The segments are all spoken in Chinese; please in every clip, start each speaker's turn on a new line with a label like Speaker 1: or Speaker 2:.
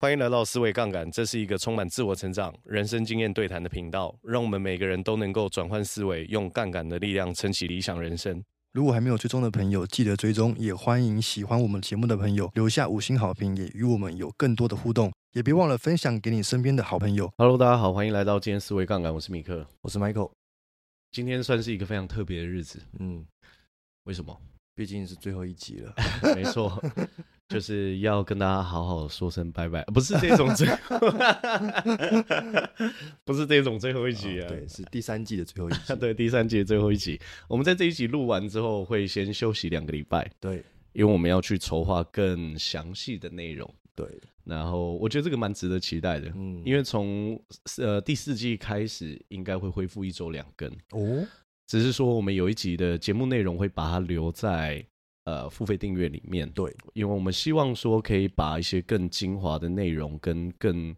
Speaker 1: 欢迎来到思维杠杆，这是一个充满自我成长、人生经验对谈的频道，让我们每个人都能够转换思维，用杠杆的力量撑起理想人生。
Speaker 2: 如果还没有追踪的朋友，记得追踪，也欢迎喜欢我们节目的朋友留下五星好评，也与我们有更多的互动，也别忘了分享给你身边的好朋友。
Speaker 1: Hello，大家好，欢迎来到今天思维杠杆，我是米克，
Speaker 2: 我是 Michael。
Speaker 1: 今天算是一个非常特别的日子，
Speaker 2: 嗯，
Speaker 1: 为什么？
Speaker 2: 毕竟是最后一集了，
Speaker 1: 没错。就是要跟大家好好说声拜拜，不是这种最后，不是这种最后一集啊，
Speaker 2: 哦，对，是第三季的最后一集，
Speaker 1: 对，第三季的最后一集。我们在这一集录完之后，会先休息两个礼拜，
Speaker 2: 对，
Speaker 1: 因为我们要去筹划更详细的内容，
Speaker 2: 对。
Speaker 1: 然后我觉得这个蛮值得期待的，嗯，因为从呃第四季开始，应该会恢复一周两更哦，只是说我们有一集的节目内容会把它留在。呃，付费订阅里面，
Speaker 2: 对，
Speaker 1: 因为我们希望说可以把一些更精华的内容跟更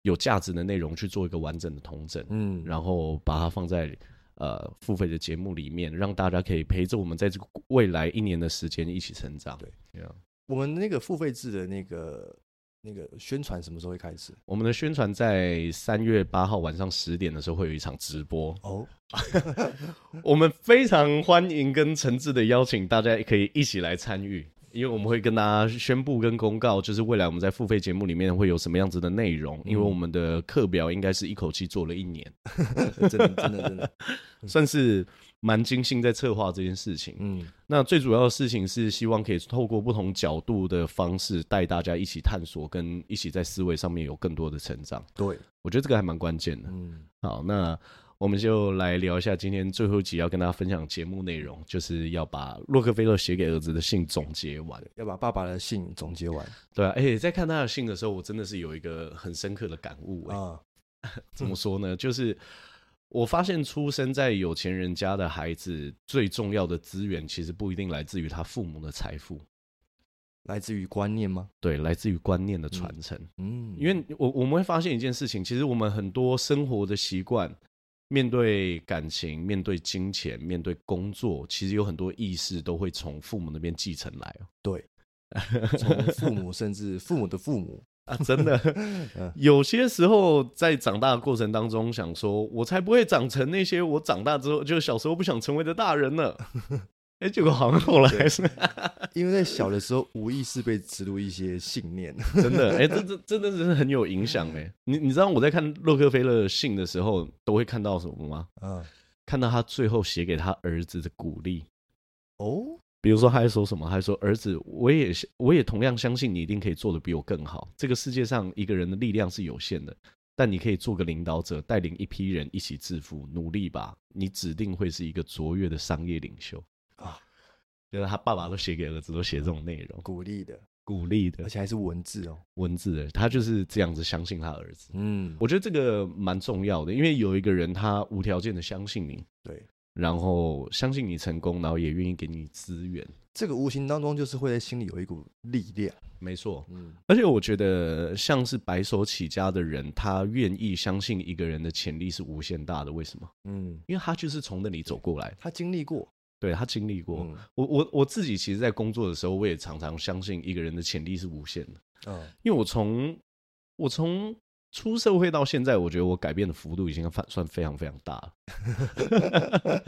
Speaker 1: 有价值的内容去做一个完整的统整，嗯，然后把它放在呃付费的节目里面，让大家可以陪着我们在这个未来一年的时间一起成长。
Speaker 2: 对，我们那个付费制的那个。那个宣传什么时候会开始？
Speaker 1: 我们的宣传在三月八号晚上十点的时候会有一场直播哦。我们非常欢迎跟诚挚的邀请大家可以一起来参与，因为我们会跟大家宣布跟公告，就是未来我们在付费节目里面会有什么样子的内容。因为我们的课表应该是一口气做了一年，
Speaker 2: 真的真的真的
Speaker 1: 算是。蛮精心在策划这件事情，嗯，那最主要的事情是希望可以透过不同角度的方式带大家一起探索，跟一起在思维上面有更多的成长。
Speaker 2: 对，
Speaker 1: 我觉得这个还蛮关键的。嗯，好，那我们就来聊一下今天最后一集要跟大家分享节目内容，就是要把洛克菲勒写给儿子的信总结完，
Speaker 2: 要把爸爸的信总结完。
Speaker 1: 对啊，而且在看他的信的时候，我真的是有一个很深刻的感悟啊。怎么说呢？就是。我发现出生在有钱人家的孩子，最重要的资源其实不一定来自于他父母的财富，
Speaker 2: 来自于观念吗？
Speaker 1: 对，来自于观念的传承。嗯，因为我我们会发现一件事情，其实我们很多生活的习惯，面对感情、面对金钱、面对工作，其实有很多意识都会从父母那边继承来。
Speaker 2: 对，从父母甚至父母的父母。
Speaker 1: 啊，真的，有些时候在长大的过程当中，想说，我才不会长成那些我长大之后就小时候不想成为的大人呢。哎，结果好像后来是，
Speaker 2: 因为在小的时候无意识被植入一些信念，
Speaker 1: 真的，哎，这这真的是很有影响哎。你你知道我在看洛克菲勒信的时候，都会看到什么吗？嗯，看到他最后写给他儿子的鼓励。哦。比如说，他还说什么？他还说：“儿子，我也我也同样相信你一定可以做得比我更好。这个世界上一个人的力量是有限的，但你可以做个领导者，带领一批人一起致富，努力吧！你指定会是一个卓越的商业领袖啊！”就是他爸爸都写给儿子，都写这种内容，
Speaker 2: 鼓励的，
Speaker 1: 鼓励的，
Speaker 2: 而且还是文字哦，
Speaker 1: 文字的。他就是这样子相信他儿子。嗯，我觉得这个蛮重要的，因为有一个人他无条件的相信你，
Speaker 2: 对。
Speaker 1: 然后相信你成功，然后也愿意给你资源，
Speaker 2: 这个无形当中就是会在心里有一股力量。
Speaker 1: 没错，嗯，而且我觉得像是白手起家的人，他愿意相信一个人的潜力是无限大的。为什么？嗯，因为他就是从那里走过来，
Speaker 2: 他经历过，
Speaker 1: 对，他经历过。嗯，我我我自己其实，在工作的时候，我也常常相信一个人的潜力是无限的。嗯，因为我从我从。出社会到现在，我觉得我改变的幅度已经算算非常非常大了。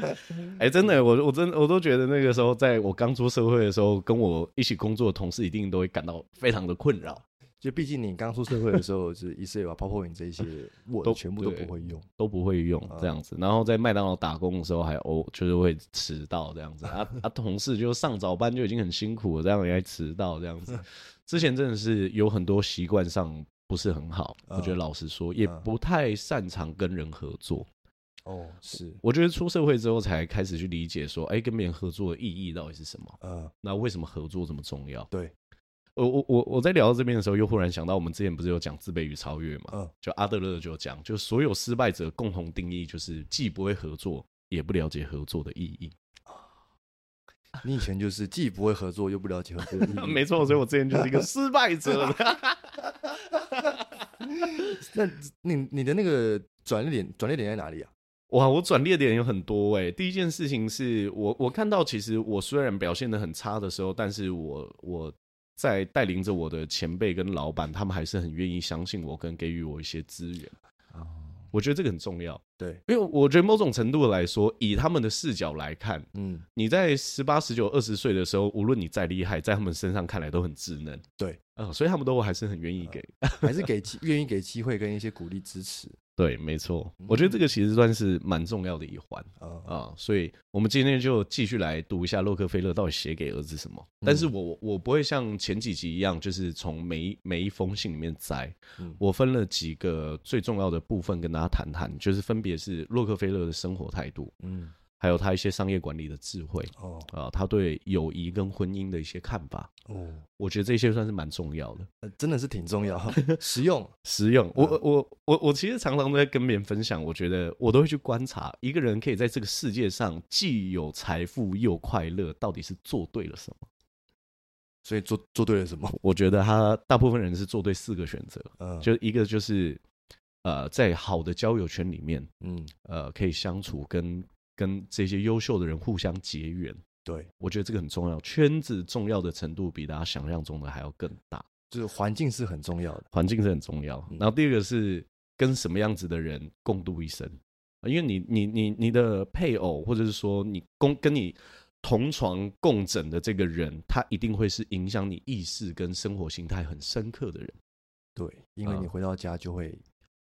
Speaker 1: 哎、欸，真的，我我真我都觉得那个时候，在我刚出社会的时候，跟我一起工作的同事一定都会感到非常的困扰。
Speaker 2: 就毕竟你刚出社会的时候，就是 Excel 啊、PowerPoint 这些，我都全部都不会用，
Speaker 1: 都不会用这样子。然后在麦当劳打工的时候，还哦，就是会迟到这样子。啊啊，同事就上早班就已经很辛苦了，这样也还迟到这样子。之前真的是有很多习惯上。不是很好，我觉得老实说，也不太擅长跟人合作。
Speaker 2: 哦，是，
Speaker 1: 我觉得出社会之后才开始去理解说，哎，跟别人合作的意义到底是什么？嗯，那为什么合作这么重要？
Speaker 2: 对，
Speaker 1: 我我我我在聊到这边的时候，又忽然想到，我们之前不是有讲自卑与超越嘛？嗯，就阿德勒就讲，就所有失败者共同定义就是既不会合作，也不了解合作的意义。
Speaker 2: 你以前就是既不会合作又不了解合作
Speaker 1: 没错，所以我之前就是一个失败者。
Speaker 2: 那你你的那个转捩点转捩点在哪里啊？
Speaker 1: 哇，我转捩点有很多哎、欸。第一件事情是我我看到，其实我虽然表现的很差的时候，但是我我在带领着我的前辈跟老板，他们还是很愿意相信我，跟给予我一些资源。我觉得这个很重要，
Speaker 2: 对，
Speaker 1: 因为我觉得某种程度来说，以他们的视角来看，嗯，你在十八、十九、二十岁的时候，无论你再厉害，在他们身上看来都很稚嫩，
Speaker 2: 对，
Speaker 1: 嗯，所以他们都还是很愿意给，
Speaker 2: 还是给机愿意给机会跟一些鼓励支持。
Speaker 1: 对，没错，我觉得这个其实算是蛮重要的一环啊，所以我们今天就继续来读一下洛克菲勒到底写给儿子什么。但是我我不会像前几集一样，就是从每一每一封信里面摘，我分了几个最重要的部分跟大家谈谈，就是分别是洛克菲勒的生活态度，嗯。还有他一些商业管理的智慧哦啊，他对友谊跟婚姻的一些看法哦，我觉得这些算是蛮重要的，
Speaker 2: 呃，真的是挺重要，实用
Speaker 1: 实用。我我我我其实常常都在跟别人分享，我觉得我都会去观察一个人可以在这个世界上既有财富又快乐，到底是做对了什么？
Speaker 2: 所以做做对了什么？
Speaker 1: 我觉得他大部分人是做对四个选择，嗯，就一个就是呃，在好的交友圈里面，嗯，呃，可以相处跟。跟这些优秀的人互相结缘，
Speaker 2: 对，
Speaker 1: 我觉得这个很重要。圈子重要的程度比大家想象中的还要更大，
Speaker 2: 就是环境是很重要的，
Speaker 1: 环境是很重要。然后第二个是跟什么样子的人共度一生，因为你你你你的配偶，或者是说你共跟你同床共枕的这个人，他一定会是影响你意识跟生活心态很深刻的人。
Speaker 2: 对，因为你回到家就会、嗯、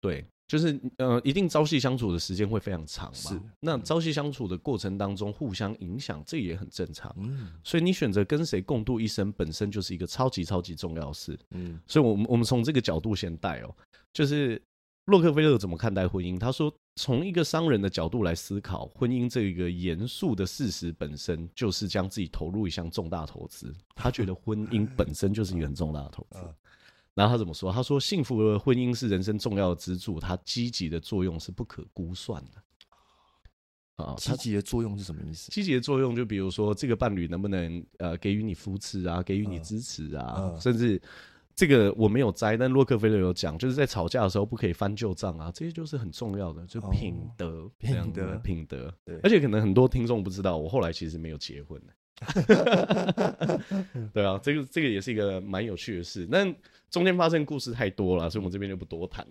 Speaker 1: 对。就是呃，一定朝夕相处的时间会非常长嘛。是，那朝夕相处的过程当中，互相影响，这也很正常。嗯，所以你选择跟谁共度一生，本身就是一个超级超级重要的事。嗯，所以我们我们从这个角度先带哦，就是洛克菲勒怎么看待婚姻？他说，从一个商人的角度来思考，婚姻这个严肃的事实本身就是将自己投入一项重大投资。他觉得婚姻本身就是一个很重大的投资。然后他怎么说？他说：“幸福的婚姻是人生重要的支柱，它积极的作用是不可估算的。”
Speaker 2: 啊，积极的作用是什么意思？
Speaker 1: 积极的作用就比如说，这个伴侣能不能呃给予你扶持啊，给予你支持啊，嗯、甚至这个我没有摘，但洛克菲勒有讲，就是在吵架的时候不可以翻旧账啊，这些就是很重要的，就品德，哦、品德，品德。对，而且可能很多听众不知道，我后来其实没有结婚 对啊，这个这个也是一个蛮有趣的事，但中间发生故事太多了，所以我们这边就不多谈。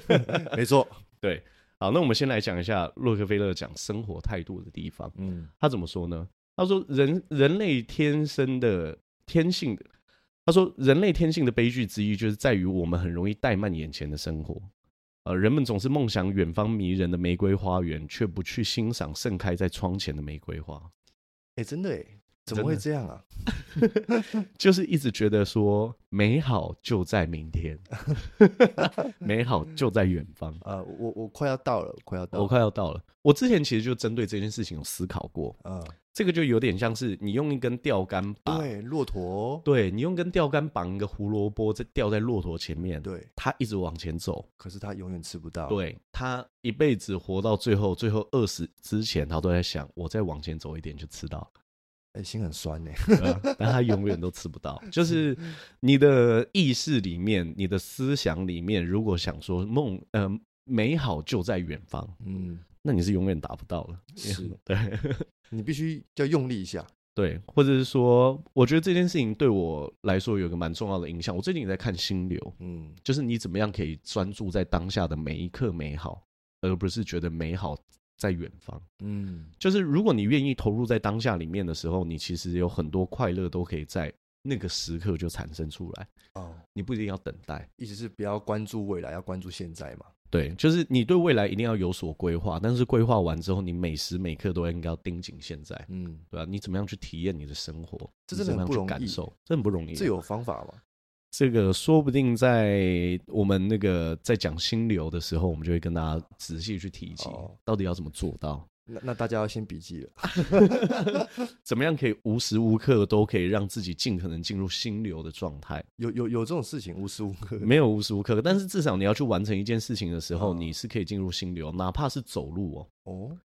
Speaker 2: 没错，
Speaker 1: 对，好，那我们先来讲一下洛克菲勒讲生活态度的地方。嗯，他怎么说呢？他说人人类天生的天性的，他说人类天性的悲剧之一就是在于我们很容易怠慢眼前的生活。呃，人们总是梦想远方迷人的玫瑰花园，却不去欣赏盛开在窗前的玫瑰花。
Speaker 2: 哎，真的哎。怎么会这样啊？
Speaker 1: 就是一直觉得说美好就在明天，美好就在远方
Speaker 2: 啊！我我快要到了，快要到了，
Speaker 1: 我快要到了。我之前其实就针对这件事情有思考过啊。这个就有点像是你用一根钓竿绑
Speaker 2: 对骆驼，
Speaker 1: 对你用根钓竿绑一个胡萝卜，在吊在骆驼前面，
Speaker 2: 对，
Speaker 1: 它一直往前走，
Speaker 2: 可是它永远吃不到。
Speaker 1: 对，它一辈子活到最后，最后饿死之前，他都在想，我再往前走一点就吃到。
Speaker 2: 心很酸呢，
Speaker 1: 但他永远都吃不到。就是你的意识里面，你的思想里面，如果想说梦，呃，美好就在远方，嗯，那你是永远达不到了。
Speaker 2: 是，
Speaker 1: 对，
Speaker 2: 你必须要用力一下，
Speaker 1: 对，或者是说，我觉得这件事情对我来说有个蛮重要的影响。我最近也在看心流，嗯，就是你怎么样可以专注在当下的每一刻美好，而不是觉得美好。在远方，嗯，就是如果你愿意投入在当下里面的时候，你其实有很多快乐都可以在那个时刻就产生出来。哦，你不一定要等待，
Speaker 2: 意思是不要关注未来，要关注现在嘛？
Speaker 1: 对，就是你对未来一定要有所规划，但是规划完之后，你每时每刻都应该要盯紧现在。嗯，对吧？你怎么样去体验你的生活？
Speaker 2: 这真的很不容易，
Speaker 1: 感受这很不容易。
Speaker 2: 这有方法吗？
Speaker 1: 这个说不定在我们那个在讲心流的时候，我们就会跟大家仔细去提及，到底要怎么做到。
Speaker 2: 那那大家要先笔记了，
Speaker 1: 怎么样可以无时无刻都可以让自己尽可能进入心流的状态？
Speaker 2: 有有有这种事情，无时无刻
Speaker 1: 没有无时无刻，但是至少你要去完成一件事情的时候，你是可以进入心流，哪怕是走路哦。哦。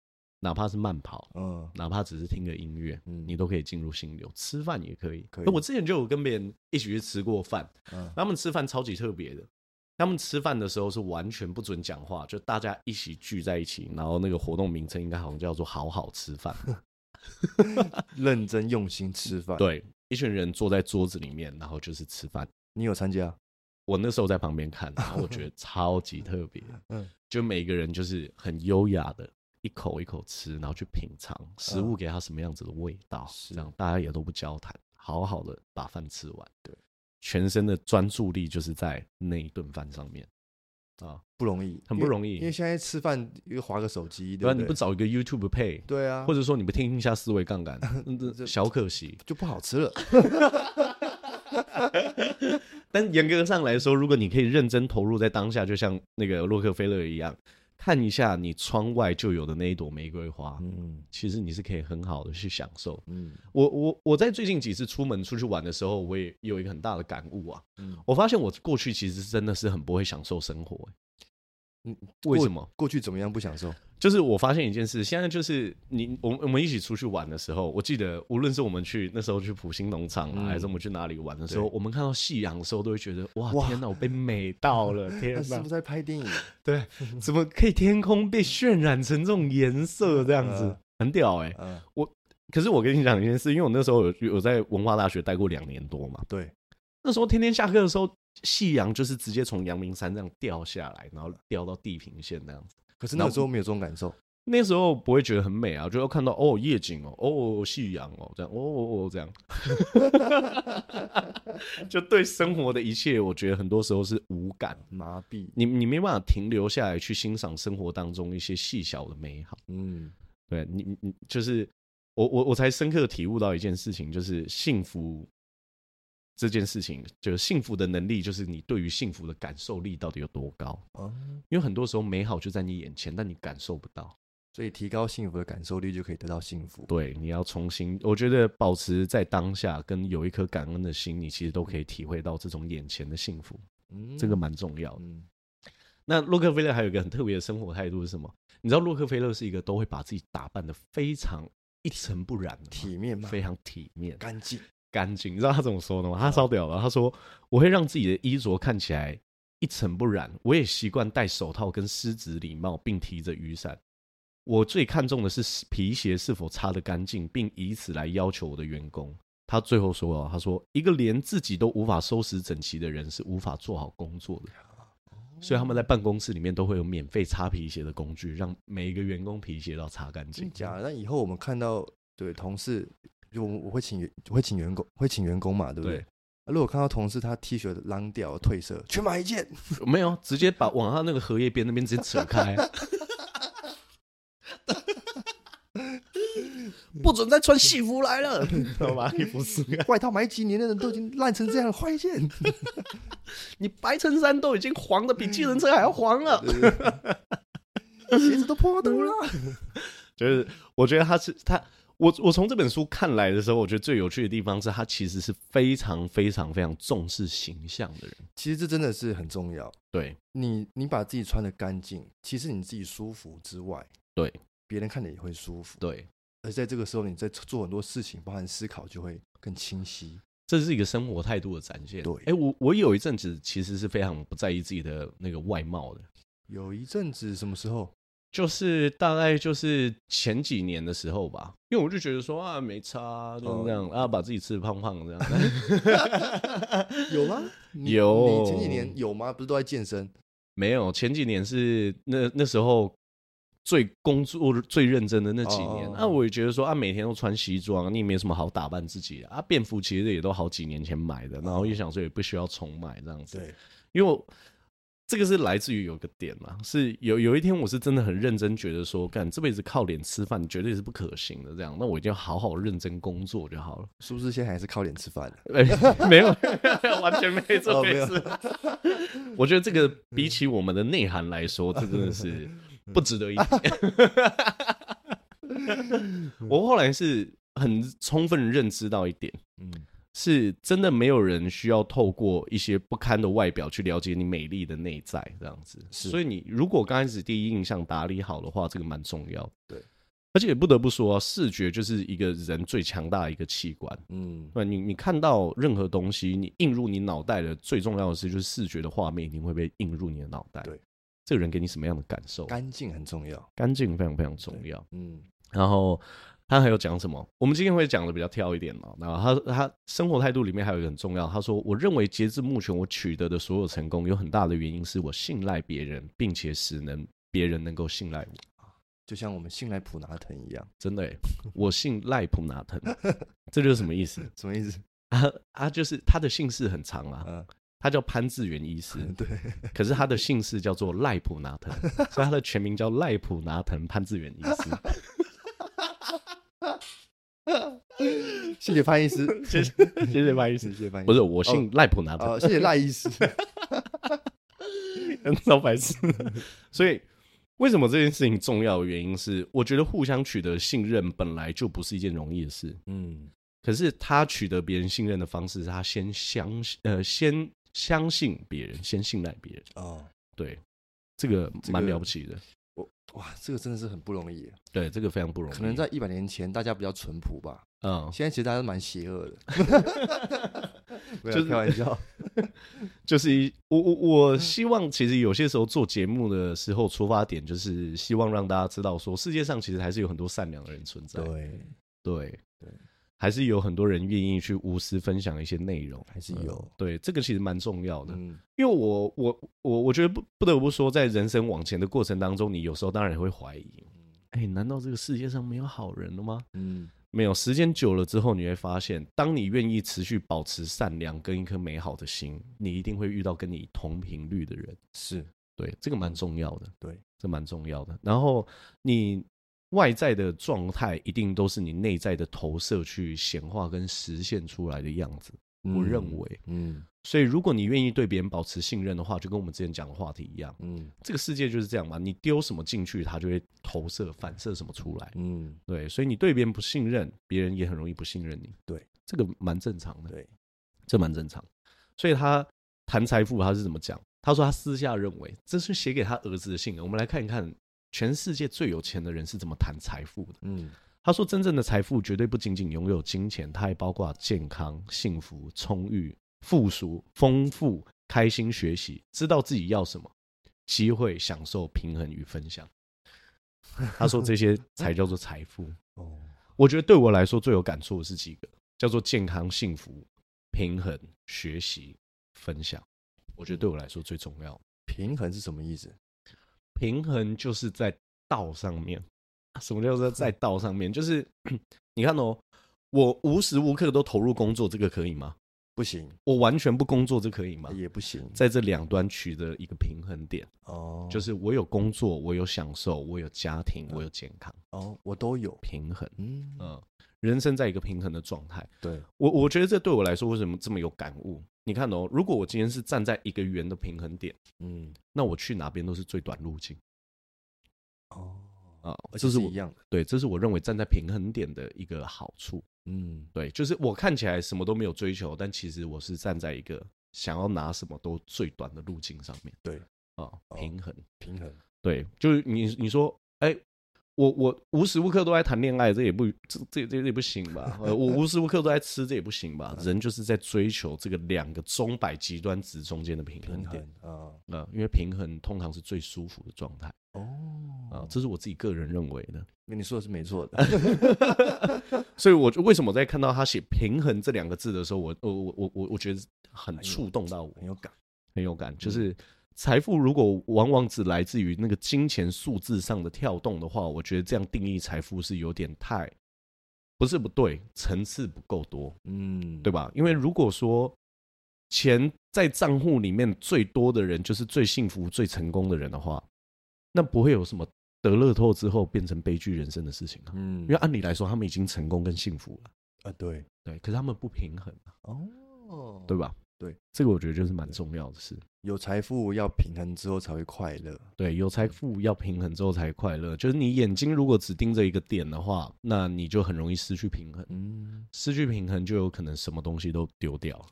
Speaker 1: 哪怕是慢跑，嗯，哪怕只是听个音乐，嗯，你都可以进入心流。吃饭也可以，可以。我之前就有跟别人一起去吃过饭，嗯，他们吃饭超级特别的。他们吃饭的时候是完全不准讲话，就大家一起聚在一起，然后那个活动名称应该好像叫做“好好吃饭”，
Speaker 2: 认真用心吃饭。
Speaker 1: 对。一群人坐在桌子里面，然后就是吃饭。
Speaker 2: 你有参加？
Speaker 1: 我那时候在旁边看，然后我觉得 超级特别。嗯，就每个人就是很优雅的，一口一口吃，然后去品尝食物给他什么样子的味道，这样大家也都不交谈，好好的把饭吃完。对，全身的专注力就是在那一顿饭上面。啊，不容易，很不容易，
Speaker 2: 因为现在吃饭又划个手机，对吧？
Speaker 1: 你不找一个 YouTube 配，
Speaker 2: 对啊，
Speaker 1: 或者说你不听一下思维杠杆，小可惜，
Speaker 2: 就不好吃了。
Speaker 1: 但严格上来说，如果你可以认真投入在当下，就像那个洛克菲勒一样，看一下你窗外就有的那一朵玫瑰花，嗯，其实你是可以很好的去享受。嗯，我我我在最近几次出门出去玩的时候，我也有一个很大的感悟啊。嗯，我发现我过去其实真的是很不会享受生活。
Speaker 2: 嗯，为什么？过去怎么样不享受？
Speaker 1: 就是我发现一件事，现在就是你我我们一起出去玩的时候，我记得无论是我们去那时候去普星农场啊，还是我们去哪里玩的时候，我们看到夕阳的时候，都会觉得哇，天哪，我被美到了，天哪，
Speaker 2: 是不是在拍电影？
Speaker 1: 对，怎么可以天空被渲染成这种颜色这样子，很屌哎！我可是我跟你讲一件事，因为我那时候有有在文化大学待过两年多嘛，
Speaker 2: 对，
Speaker 1: 那时候天天下课的时候。夕阳就是直接从阳明山这样掉下来，然后掉到地平线那样子。
Speaker 2: 可是那时候没有这种感受，
Speaker 1: 那时候不会觉得很美啊，就要看到哦夜景哦，哦夕阳哦这样，哦哦哦这样，就对生活的一切，我觉得很多时候是无感
Speaker 2: 麻痹，
Speaker 1: 你你没办法停留下来去欣赏生活当中一些细小的美好。嗯，对你你就是我我我才深刻体悟到一件事情，就是幸福。这件事情就是幸福的能力，就是你对于幸福的感受力到底有多高？嗯因为很多时候美好就在你眼前，但你感受不到，
Speaker 2: 所以提高幸福的感受力就可以得到幸福。
Speaker 1: 对，你要重新，我觉得保持在当下，跟有一颗感恩的心，你其实都可以体会到这种眼前的幸福。嗯，这个蛮重要的。嗯，那洛克菲勒还有一个很特别的生活态度是什么？你知道洛克菲勒是一个都会把自己打扮的非常一尘不染的，
Speaker 2: 体面吗？
Speaker 1: 非常体面，
Speaker 2: 干净。
Speaker 1: 干净，你知道他怎么说的吗？他烧屌了。他说：“我会让自己的衣着看起来一尘不染。我也习惯戴手套跟狮子礼帽，并提着雨伞。我最看重的是皮鞋是否擦得干净，并以此来要求我的员工。”他最后说：“他说一个连自己都无法收拾整齐的人是无法做好工作的。所以他们在办公室里面都会有免费擦皮鞋的工具，让每一个员工皮鞋都要擦干净。”
Speaker 2: 假的？那以后我们看到对同事。就我我会请员会请员工会请员工嘛，对不对？对，如果看到同事他 T 恤浪掉褪色，去买一件。
Speaker 1: 没有，直接把往他那个荷叶边那边直接扯开，不准再穿戏服来了，知道吧？衣服是
Speaker 2: 外套买几年的人都已经烂成这样，换一件。
Speaker 1: 你白衬衫都已经黄的比计程车还要黄了，
Speaker 2: 鞋子都破洞了。
Speaker 1: 就是我觉得他是他。我我从这本书看来的时候，我觉得最有趣的地方是他其实是非常非常非常重视形象的人。
Speaker 2: 其实这真的是很重要。
Speaker 1: 对
Speaker 2: 你，你把自己穿得干净，其实你自己舒服之外，
Speaker 1: 对
Speaker 2: 别人看着也会舒服。
Speaker 1: 对，
Speaker 2: 而在这个时候，你在做很多事情，包含思考，就会更清晰。
Speaker 1: 这是一个生活态度的展现。
Speaker 2: 对，
Speaker 1: 哎，我我有一阵子其实是非常不在意自己的那个外貌的。
Speaker 2: 有一阵子什么时候？
Speaker 1: 就是大概就是前几年的时候吧，因为我就觉得说啊，没差，就是这样、哦、啊，把自己吃的胖胖的这样。
Speaker 2: 有吗？
Speaker 1: 有。
Speaker 2: 你前几年有吗？不是都在健身？
Speaker 1: 没有，前几年是那那时候最工作最认真的那几年。那、哦啊、我也觉得说啊，每天都穿西装，你也没什么好打扮自己啊。便服其实也都好几年前买的，然后也想说也不需要重买这样子。对，因为我。这个是来自于有个点嘛，是有有一天我是真的很认真觉得说，干这辈子靠脸吃饭绝对是不可行的，这样，那我一定要好好认真工作就好了。
Speaker 2: 是不是现在还是靠脸吃饭？
Speaker 1: 没有，完全没这回事。我觉得这个比起我们的内涵来说，这真的是不值得一提。我后来是很充分认知到一点，嗯。是真的没有人需要透过一些不堪的外表去了解你美丽的内在，这样子。所以你如果刚开始第一印象打理好的话，这个蛮重要。对，而且也不得不说，视觉就是一个人最强大的一个器官。嗯，那你你看到任何东西，你映入你脑袋的最重要的是，就是视觉的画面一定会被映入你的脑袋。对，这个人给你什么样的感受？
Speaker 2: 干净很重要，
Speaker 1: 干净非常非常重要。嗯，然后。他还有讲什么？我们今天会讲的比较跳一点嘛。然后他他生活态度里面还有一个很重要，他说：“我认为截至目前我取得的所有成功，有很大的原因是我信赖别人，并且使能别人能够信赖我。”
Speaker 2: 就像我们信赖普拿腾一样，
Speaker 1: 真的，我信赖普拿腾，这就是什么意思？
Speaker 2: 什么意思？
Speaker 1: 啊啊，就是他的姓氏很长啊，嗯、他叫潘志源医师，
Speaker 2: 对，
Speaker 1: 可是他的姓氏叫做赖普拿腾，所以他的全名叫赖普拿腾潘志源医师。
Speaker 2: 谢谢潘 医师，
Speaker 1: 谢谢谢谢潘医师，谢谢潘医师。不是，我姓赖普拿
Speaker 2: 谢谢赖医师，
Speaker 1: 很招白痴，所以。为什么这件事情重要的原因是，我觉得互相取得信任本来就不是一件容易的事。嗯，可是他取得别人信任的方式是他先相信，呃，先相信别人，先信赖别人。哦，对，这个蛮了不起的。
Speaker 2: 我哇，这个真的是很不容易。
Speaker 1: 对，这个非常不容易。
Speaker 2: 可能在一百年前，大家比较淳朴吧。嗯，现在其实大家都蛮邪恶的。就是开玩笑，
Speaker 1: 就是一我我我希望，其实有些时候做节目的时候，出发点就是希望让大家知道，说世界上其实还是有很多善良的人存在。
Speaker 2: 对
Speaker 1: 对对，还是有很多人愿意去无私分享一些内容，
Speaker 2: 还是有。
Speaker 1: 对，这个其实蛮重要的。嗯，因为我我我我觉得不不得不说，在人生往前的过程当中，你有时候当然也会怀疑，哎，难道这个世界上没有好人了吗？嗯。没有时间久了之后，你会发现，当你愿意持续保持善良跟一颗美好的心，你一定会遇到跟你同频率的人。
Speaker 2: 是
Speaker 1: 对，这个蛮重要的。
Speaker 2: 对，
Speaker 1: 这蛮重要的。然后你外在的状态，一定都是你内在的投射去显化跟实现出来的样子。我认为，嗯，所以如果你愿意对别人保持信任的话，就跟我们之前讲的话题一样，嗯，这个世界就是这样嘛，你丢什么进去，它就会投射反射什么出来，嗯，对，所以你对别人不信任，别人也很容易不信任你，
Speaker 2: 对，
Speaker 1: 这个蛮正常的，
Speaker 2: 对，
Speaker 1: 这蛮正常。所以他谈财富，他是怎么讲？他说他私下认为这是写给他儿子的信。我们来看一看，全世界最有钱的人是怎么谈财富的，嗯。他说：“真正的财富绝对不仅仅拥有金钱，它还包括健康、幸福、充裕、富足、丰富、开心、学习、知道自己要什么、机会、享受、平衡与分享。”他说：“这些才叫做财富。”哦，我觉得对我来说最有感触的是几个，叫做健康、幸福、平衡、学习、分享。我觉得对我来说最重要。
Speaker 2: 平衡是什么意思？
Speaker 1: 平衡就是在道上面。什么叫做在道上面？就是 你看哦，我无时无刻都投入工作，这个可以吗？
Speaker 2: 不行。
Speaker 1: 我完全不工作，这可以吗？
Speaker 2: 也不行。
Speaker 1: 在这两端取得一个平衡点哦，就是我有工作，我有享受，我有家庭，我有健康
Speaker 2: 哦，我都有
Speaker 1: 平衡。嗯嗯，人生在一个平衡的状态。
Speaker 2: 对
Speaker 1: 我，我觉得这对我来说为什么这么有感悟？你看哦，如果我今天是站在一个圆的平衡点，嗯，那我去哪边都是最短路径。哦。啊，这是我一样的，对，这是我认为站在平衡点的一个好处。嗯，对，就是我看起来什么都没有追求，但其实我是站在一个想要拿什么都最短的路径上面。
Speaker 2: 对，
Speaker 1: 啊，平衡，
Speaker 2: 平衡，
Speaker 1: 对，就是你你说，哎，我我无时无刻都在谈恋爱，这也不这这这也不行吧？我无时无刻都在吃，这也不行吧？人就是在追求这个两个钟摆极端值中间的平衡点啊，啊，因为平衡通常是最舒服的状态。哦，啊，这是我自己个人认为的。
Speaker 2: 跟你说的是没错的，
Speaker 1: 所以我就为什么在看到他写“平衡”这两个字的时候，我我我我我觉得很触动到我，
Speaker 2: 很有感，
Speaker 1: 很有感。就是财富如果往往只来自于那个金钱数字上的跳动的话，我觉得这样定义财富是有点太不是不对，层次不够多，嗯，对吧？因为如果说钱在账户里面最多的人就是最幸福、最成功的人的话。那不会有什么得乐透之后变成悲剧人生的事情啊，嗯，因为按理来说他们已经成功跟幸福了
Speaker 2: 啊，对
Speaker 1: 对，可是他们不平衡
Speaker 2: 哦，
Speaker 1: 对吧？
Speaker 2: 对，
Speaker 1: 这个我觉得就是蛮重要的事。
Speaker 2: 有财富要平衡之后才会快乐，
Speaker 1: 对，有财富要平衡之后才快乐。就是你眼睛如果只盯着一个点的话，那你就很容易失去平衡，嗯，失去平衡就有可能什么东西都丢掉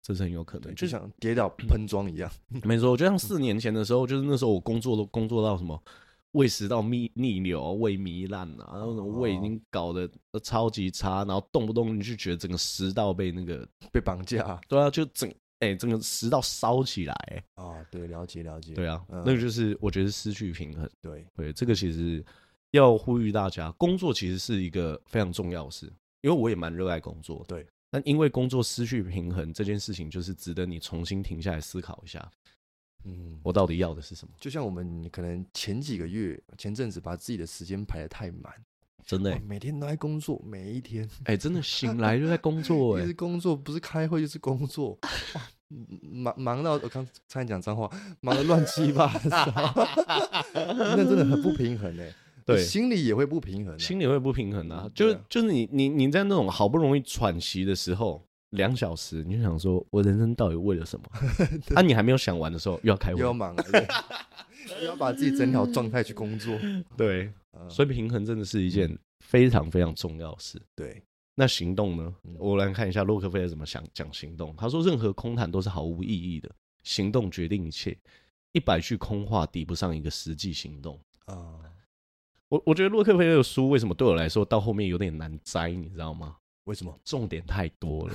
Speaker 1: 这是很有可能，
Speaker 2: 就像跌倒喷装一样。
Speaker 1: 没错，就像四年前的时候，就是那时候我工作都工作到什么胃食道逆逆流、胃糜烂啊，然后胃已经搞得超级差，然后动不动你就觉得整个食道被那个
Speaker 2: 被绑架，
Speaker 1: 对啊，就整哎、欸、整个食道烧起来、欸。
Speaker 2: 啊，对，了解了解。
Speaker 1: 对啊，那个就是我觉得失去平衡。
Speaker 2: 对
Speaker 1: 对，这个其实要呼吁大家，工作其实是一个非常重要的事，因为我也蛮热爱工作。
Speaker 2: 对，
Speaker 1: 但因为工作失去平衡这件事情，就是值得你重新停下来思考一下。嗯，我到底要的是什么？
Speaker 2: 就像我们可能前几个月、前阵子把自己的时间排得太满，
Speaker 1: 真的、欸，
Speaker 2: 每天都在工作，每一天，
Speaker 1: 哎、欸，真的醒来就在工作、欸，哎，
Speaker 2: 是工作，不是开会就是工作，忙忙到我刚才讲脏话，忙得乱七八糟，那真的很不平衡哎、欸，对，心里也会不平衡、啊，
Speaker 1: 心里会不平衡啊，就是就是你你你在那种好不容易喘息的时候。两小时，你就想说，我人生到底为了什么？啊，你还没有想完的时候，又要开会，
Speaker 2: 又要忙了，又要把自己整条状态去工作。
Speaker 1: 对，所以平衡真的是一件非常非常重要的事。
Speaker 2: 对，
Speaker 1: 那行动呢？我来看一下洛克菲勒怎么想讲行动。他说，任何空谈都是毫无意义的，行动决定一切。一百句空话抵不上一个实际行动啊。我我觉得洛克菲勒的书为什么对我来说到后面有点难摘，你知道吗？
Speaker 2: 为什么
Speaker 1: 重点太多了？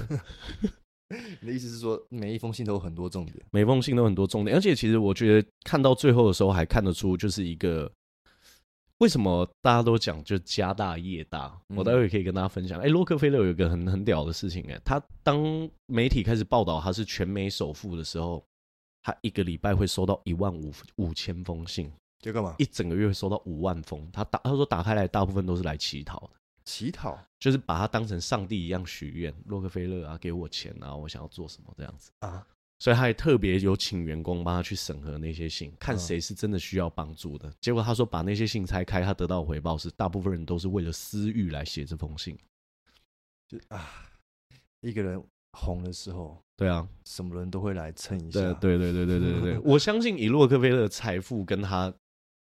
Speaker 2: 你的意思是说，每一封信都有很多重点，
Speaker 1: 每封信都有很多重点，而且其实我觉得看到最后的时候，还看得出就是一个为什么大家都讲就家大业大。我待会可以跟大家分享。哎，洛克菲勒有一个很很屌的事情，哎，他当媒体开始报道他是全美首富的时候，他一个礼拜会收到一万五五千封信，
Speaker 2: 就干嘛？
Speaker 1: 一整个月会收到五万封。他打他说打开来，大部分都是来乞讨的。
Speaker 2: 乞讨
Speaker 1: 就是把他当成上帝一样许愿，洛克菲勒啊，给我钱啊，我想要做什么这样子啊，所以他也特别有请员工帮他去审核那些信，看谁是真的需要帮助的。结果他说把那些信拆开，他得到的回报是大部分人都是为了私欲来写这封信。
Speaker 2: 就啊，一个人红的时候，
Speaker 1: 对啊，
Speaker 2: 什么人都会来蹭一下。
Speaker 1: 对对对对对对对，我相信以洛克菲勒的财富跟他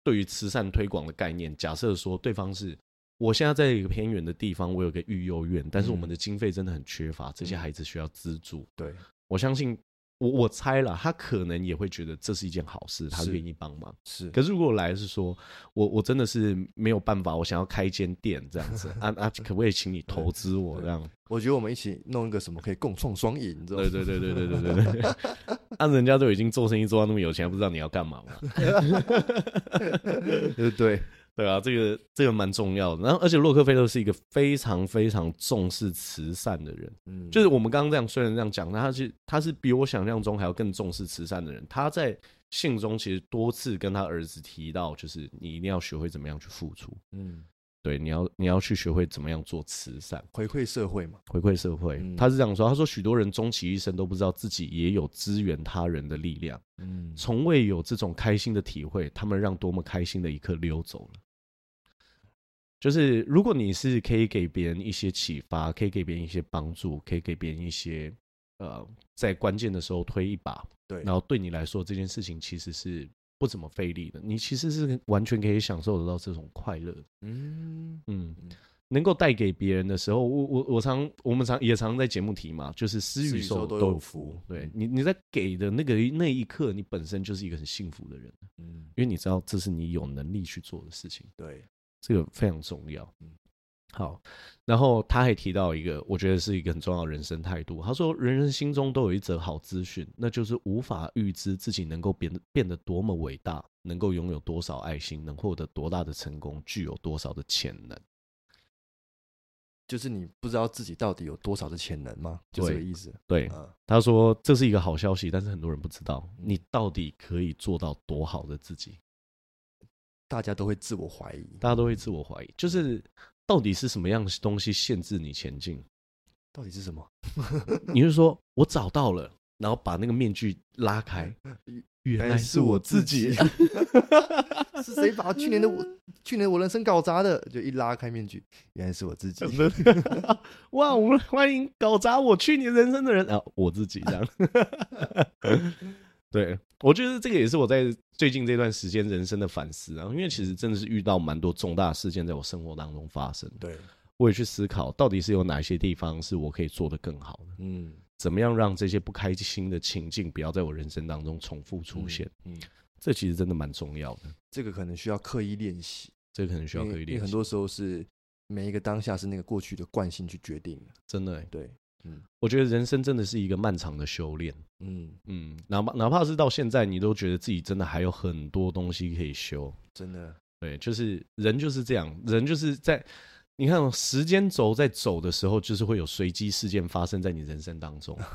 Speaker 1: 对于慈善推广的概念，假设说对方是。我现在在一个偏远的地方，我有个育幼院，但是我们的经费真的很缺乏，这些孩子需要资助。
Speaker 2: 对，
Speaker 1: 我相信，我我猜了，他可能也会觉得这是一件好事，他愿意帮忙。
Speaker 2: 是，
Speaker 1: 可是如果来是说，我我真的是没有办法，我想要开一间店这样子，啊啊，可不可以请你投资我这样？
Speaker 2: 我觉得我们一起弄一个什么可以共创双赢？
Speaker 1: 对对对对对对对对。啊，人家都已经做生意做到那么有钱，不知道你要干嘛嘛？
Speaker 2: 对 对。
Speaker 1: 对啊，这个这个蛮重要的。然后，而且洛克菲勒是一个非常非常重视慈善的人。嗯，就是我们刚刚这样虽然这样讲，但他是他是比我想象中还要更重视慈善的人。他在信中其实多次跟他儿子提到，就是你一定要学会怎么样去付出。嗯，对，你要你要去学会怎么样做慈善，
Speaker 2: 回馈社会嘛，
Speaker 1: 回馈社会。他是这样说，他说许多人终其一生都不知道自己也有支援他人的力量。嗯，从未有这种开心的体会，他们让多么开心的一刻溜走了。就是如果你是可以给别人一些启发，可以给别人一些帮助，可以给别人一些呃，在关键的时候推一把，
Speaker 2: 对，
Speaker 1: 然后对你来说这件事情其实是不怎么费力的，你其实是完全可以享受得到这种快乐。嗯嗯，能够带给别人的时候，我我我常我们常也常在节目提嘛，就是施与受都有福。对你你在给的那个那一刻，你本身就是一个很幸福的人。嗯，因为你知道这是你有能力去做的事情。
Speaker 2: 对。
Speaker 1: 这个非常重要，嗯，好，然后他还提到一个，我觉得是一个很重要的人生态度。他说，人人心中都有一则好资讯，那就是无法预知自己能够变得变得多么伟大，能够拥有多少爱心，能获得多大的成功，具有多少的潜能。
Speaker 2: 就是你不知道自己到底有多少的潜能吗？就这个意思。
Speaker 1: 对，他说这是一个好消息，但是很多人不知道你到底可以做到多好的自己。
Speaker 2: 大家都会自我怀疑，
Speaker 1: 大家都会自我怀疑，就是到底是什么样的东西限制你前进？
Speaker 2: 到底是什么？
Speaker 1: 你是说我找到了，然后把那个面具拉开，原来是我自己。
Speaker 2: 是谁把去年的我，去年我人生搞砸的？就一拉开面具，原来是我自己。
Speaker 1: 哇，我们欢迎搞砸我去年人生的人啊，我自己这样。对，我觉得这个也是我在最近这段时间人生的反思啊，因为其实真的是遇到蛮多重大事件在我生活当中发生。
Speaker 2: 对，
Speaker 1: 我也去思考，到底是有哪些地方是我可以做得更好的？嗯，怎么样让这些不开心的情境不要在我人生当中重复出现？嗯，这其实真的蛮重要的。
Speaker 2: 这个可能需要刻意练习，
Speaker 1: 这个可能需要刻意练习，
Speaker 2: 因为很多时候是每一个当下是那个过去的惯性去决定的。
Speaker 1: 真的，
Speaker 2: 对。
Speaker 1: 嗯，我觉得人生真的是一个漫长的修炼。嗯嗯，哪怕哪怕是到现在，你都觉得自己真的还有很多东西可以修。
Speaker 2: 真的，
Speaker 1: 对，就是人就是这样，人就是在你看时间轴在走的时候，就是会有随机事件发生在你人生当中。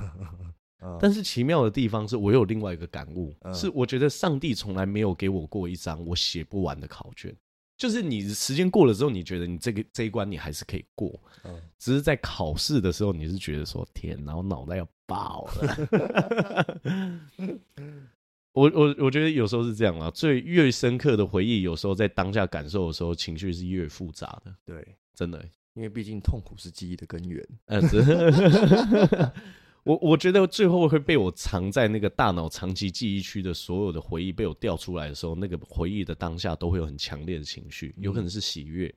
Speaker 1: 但是奇妙的地方是我有另外一个感悟，是我觉得上帝从来没有给我过一张我写不完的考卷。就是你时间过了之后，你觉得你这个这一关你还是可以过，嗯，只是在考试的时候，你是觉得说天，然后脑袋要爆了。我我我觉得有时候是这样啊，最越深刻的回忆，有时候在当下感受的时候，情绪是越复杂的。
Speaker 2: 对，
Speaker 1: 真的，
Speaker 2: 因为毕竟痛苦是记忆的根源。
Speaker 1: 嗯，是。我我觉得最后会被我藏在那个大脑长期记忆区的所有的回忆被我调出来的时候，那个回忆的当下都会有很强烈的情绪，有可能是喜悦，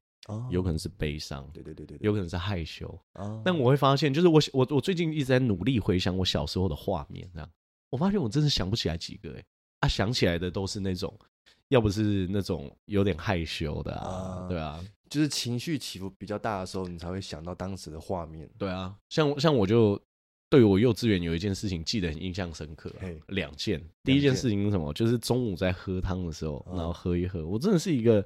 Speaker 1: 有可能是悲伤，对对对对，有可能是害羞。但我会发现，就是我我我最近一直在努力回想我小时候的画面，这样我发现我真的想不起来几个哎，啊想起来的都是那种，要不是那种有点害羞的啊，对啊，
Speaker 2: 就是情绪起伏比较大的时候，你才会想到当时的画面。
Speaker 1: 对啊，像像我就。对我幼稚园有一件事情记得很印象深刻，啊，两件。第一件事情是什么？就是中午在喝汤的时候，然后喝一喝，我真的是一个，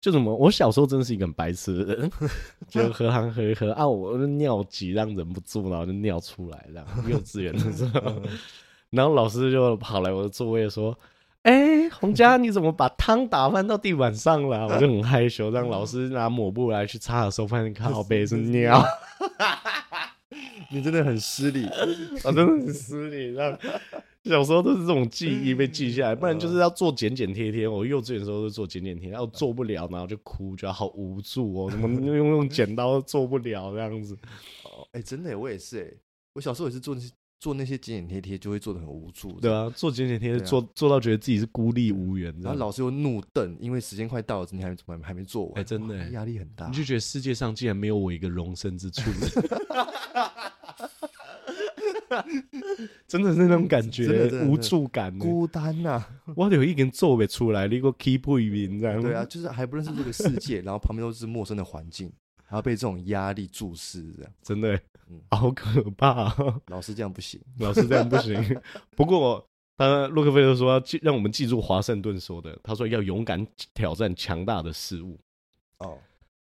Speaker 1: 就什么？我小时候真的是一个很白痴的人，就喝汤喝一喝啊，我的尿急让忍不住，然后就尿出来，这样幼稚园的时候，然后老师就跑来我的座位说：“哎，洪佳，你怎么把汤打翻到地板上了？”我就很害羞，让老师拿抹布来去擦的时候，发现靠 背是尿。
Speaker 2: 你真的很失礼，
Speaker 1: 啊，真的很失礼。让小时候都是这种记忆被记下来，不然就是要做剪剪贴贴。我幼稚园的时候都做剪剪贴，然后做不了，然后就哭，觉得好无助哦，怎么 用用剪刀都做不了这样子。
Speaker 2: 哦，哎，真的，我也是哎，我小时候也是做那些做那些剪剪贴贴，就会做的很无助。
Speaker 1: 对啊，做剪剪贴贴做做到觉得自己是孤立无援，
Speaker 2: 然后老师又怒瞪，因为时间快到了，你还还还没做完。
Speaker 1: 哎，真的
Speaker 2: 压力很大，
Speaker 1: 你就觉得世界上竟然没有我一个容身之处。真的是那种感觉，无助感、
Speaker 2: 孤单呐！
Speaker 1: 我有一根做不出来，你给我 keep 一名这样。
Speaker 2: 对啊，就是还不认识这个世界，然后旁边都是陌生的环境，还要被这种压力注视，这样
Speaker 1: 真的，嗯，好可怕。
Speaker 2: 老师这样不行，
Speaker 1: 老师这样不行。不过，他洛克菲勒说要记，让我们记住华盛顿说的，他说要勇敢挑战强大的事物。哦。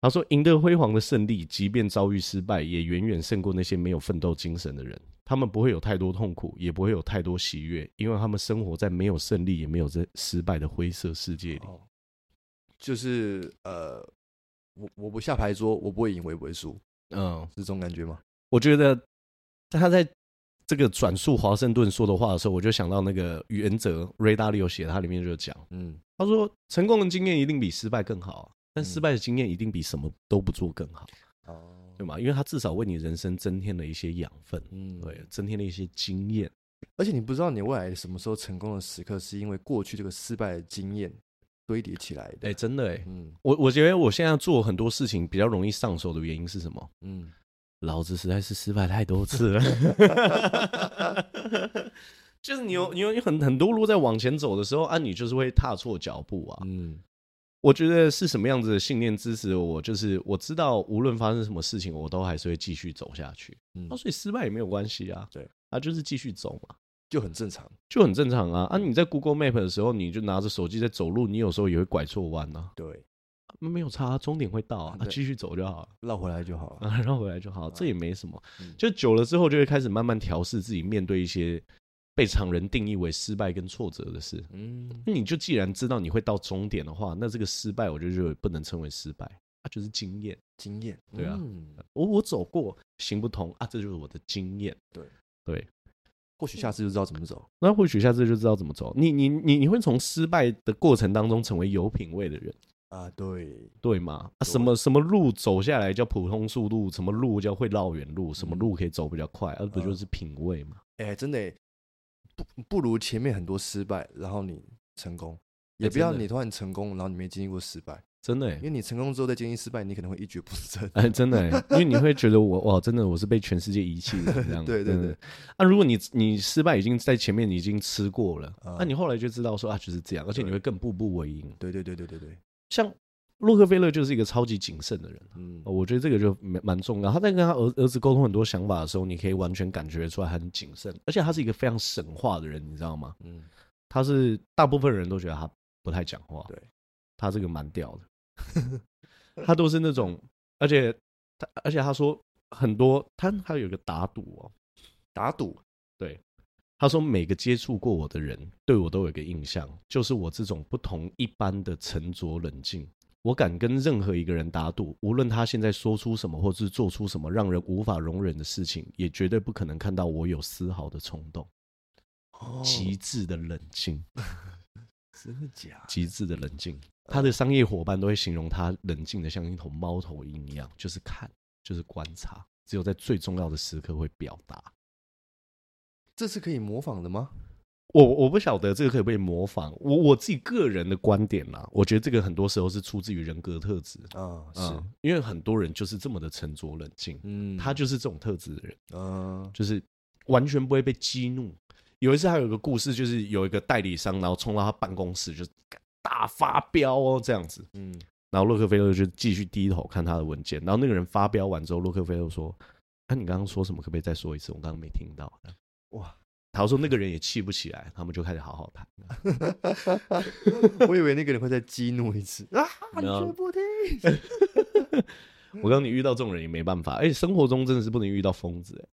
Speaker 1: 他说：“赢得辉煌的胜利，即便遭遇失败，也远远胜过那些没有奋斗精神的人。他们不会有太多痛苦，也不会有太多喜悦，因为他们生活在没有胜利也没有这失败的灰色世界里。哦、
Speaker 2: 就是呃，我我不下牌桌，我不会赢，我也不会输。嗯，是这种感觉吗？
Speaker 1: 我觉得他在这个转述华盛顿说的话的时候，我就想到那个原则，Ray Dalio 写的，他里面就讲，嗯，他说成功的经验一定比失败更好。”但失败的经验一定比什么都不做更好，哦，对吗？因为它至少为你人生增添了一些养分，嗯，对，增添了一些经验。
Speaker 2: 而且你不知道你未来什么时候成功的时刻，是因为过去这个失败的经验堆叠起来的。
Speaker 1: 哎，真的哎，嗯，我我觉得我现在做很多事情比较容易上手的原因是什么？嗯，老子实在是失败太多次了，就是你有你有很很多路在往前走的时候啊，你就是会踏错脚步啊，嗯。我觉得是什么样子的信念支持我？就是我知道无论发生什么事情，我都还是会继续走下去。嗯，所以失败也没有关系啊。对，啊，就是继续走嘛，
Speaker 2: 就很正常，
Speaker 1: 就很正常啊。啊，你在 Google Map 的时候，你就拿着手机在走路，你有时候也会拐错弯啊。
Speaker 2: 对，
Speaker 1: 没有差，终点会到 啊，继续走就好了，
Speaker 2: 绕回来就好了，
Speaker 1: 绕回来就好，这也没什么。就久了之后，就会开始慢慢调试自己，面对一些。被常人定义为失败跟挫折的事，嗯，你就既然知道你会到终点的话，那这个失败，我就认为不能称为失败，啊，就是经验，
Speaker 2: 经验，
Speaker 1: 对啊，我我走过行不通啊，这就是我的经验，对。对，
Speaker 2: 或许下次就知道怎么走，
Speaker 1: 那或许下次就知道怎么走，你你你你会从失败的过程当中成为有品味的人？
Speaker 2: 啊，对。
Speaker 1: 对嘛？啊，什么什么路走下来叫普通速度，什么路叫会绕远路，什么路可以走比较快，而不就是品味嘛？
Speaker 2: 哎，真的。不不如前面很多失败，然后你成功，也不要你突然成功，然后你没经历过失败，
Speaker 1: 真的，
Speaker 2: 因为你成功之后再经历失败，你可能会一蹶不振。
Speaker 1: 哎，真的，因为你会觉得我哇，真的我是被全世界遗弃的这样。
Speaker 2: 对对对。
Speaker 1: 啊，如果你你失败已经在前面你已经吃过了，那你后来就知道说啊就是这样，而且你会更步步为营。
Speaker 2: 对对对对对对，
Speaker 1: 像。洛克菲勒就是一个超级谨慎的人，嗯，我觉得这个就蛮蛮重要。他在跟他儿儿子沟通很多想法的时候，你可以完全感觉出来很谨慎，而且他是一个非常神话的人，你知道吗？嗯，他是大部分人都觉得他不太讲话，对，他这个蛮屌的，他都是那种，而且他而且他说很多，他他有一个打赌哦，
Speaker 2: 打赌，
Speaker 1: 对，他说每个接触过我的人对我都有一个印象，就是我这种不同一般的沉着冷静。我敢跟任何一个人打赌，无论他现在说出什么，或是做出什么让人无法容忍的事情，也绝对不可能看到我有丝毫的冲动。哦，极致的冷静，
Speaker 2: 真的假？
Speaker 1: 极致的冷静，他的商业伙伴都会形容他冷静的像一头猫头鹰一样，就是看，就是观察，只有在最重要的时刻会表达。
Speaker 2: 这是可以模仿的吗？
Speaker 1: 我我不晓得这个可以不可以模仿，我我自己个人的观点啦，我觉得这个很多时候是出自于人格特质
Speaker 2: 啊，是、
Speaker 1: 嗯、因为很多人就是这么的沉着冷静，嗯，他就是这种特质的人，嗯，就是完全不会被激怒。有一次还有一个故事，就是有一个代理商，然后冲到他办公室就大发飙哦，这样子，嗯，然后洛克菲勒就继续低头看他的文件，然后那个人发飙完之后，洛克菲勒说：“那、啊，你刚刚说什么？可不可以再说一次？我刚刚没听到。”哇。他说：“那个人也气不起来，他们就开始好好谈。
Speaker 2: 我以为那个人会再激怒一次啊！你却不听。
Speaker 1: 我告诉你，遇到这种人也没办法。而且，生活中真的是不能遇到疯子。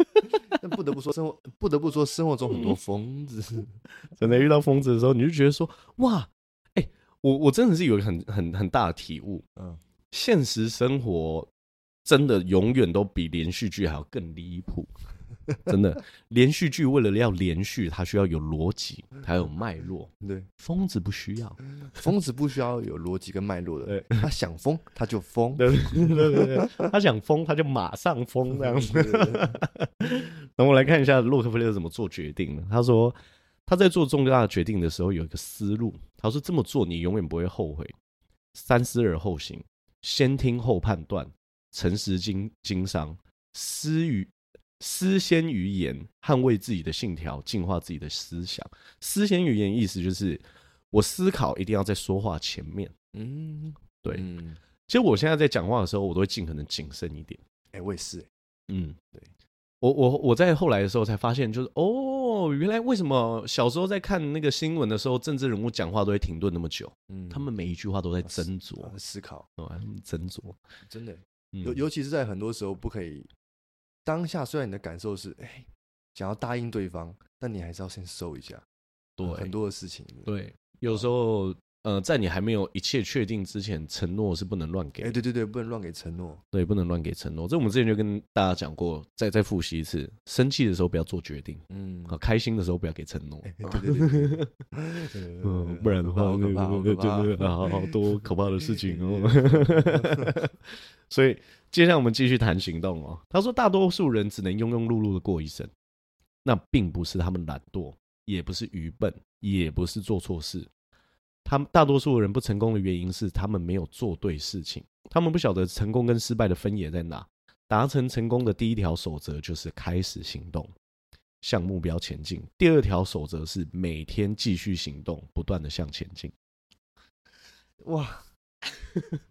Speaker 2: 但不得不说，生活不得不说，生活中很多疯子。
Speaker 1: 真的遇到疯子的时候，你就觉得说：哇，哎，我我真的是有一个很很很大的体悟。嗯，现实生活真的永远都比连续剧还要更离谱。” 真的，连续剧为了要连续，它需要有逻辑，还有脉络。
Speaker 2: 对，
Speaker 1: 疯子不需要，
Speaker 2: 疯子不需要有逻辑跟脉络的。对，他想疯他就疯，
Speaker 1: 对 对对对，他想疯他就马上疯这样子。那我来看一下洛克菲勒怎么做决定呢？他说他在做重大的决定的时候有一个思路，他说这么做你永远不会后悔，三思而后行，先听后判断，诚实经经商，思于。思先于言，捍卫自己的信条，净化自己的思想。思先于言意思就是，我思考一定要在说话前面。嗯，对。嗯，其实我现在在讲话的时候，我都会尽可能谨慎一点。
Speaker 2: 哎、欸，我也是。
Speaker 1: 嗯，对。我我我在后来的时候才发现，就是哦，原来为什么小时候在看那个新闻的时候，政治人物讲话都会停顿那么久？嗯，他们每一句话都在斟酌、
Speaker 2: 啊、思考，
Speaker 1: 哦，斟酌。
Speaker 2: 真的，尤尤其是在很多时候不可以。当下虽然你的感受是，哎，想要答应对方，但你还是要先收一下。
Speaker 1: 对，
Speaker 2: 很多的事情。
Speaker 1: 对，有时候，呃，在你还没有一切确定之前，承诺是不能乱给。
Speaker 2: 哎，对对对，不能乱给承诺。
Speaker 1: 对，不能乱给承诺。这我们之前就跟大家讲过，再再复习一次：生气的时候不要做决定，嗯，啊，开心的时候不要给承诺。对对对，嗯，不然的话，真的好 好多可怕的事情哦。所以。接下来我们继续谈行动哦。他说，大多数人只能庸庸碌碌的过一生，那并不是他们懒惰，也不是愚笨，也不是做错事。他们大多数人不成功的原因是他们没有做对事情，他们不晓得成功跟失败的分野在哪。达成成功的第一条守则就是开始行动，向目标前进。第二条守则是每天继续行动，不断的向前进。
Speaker 2: 哇！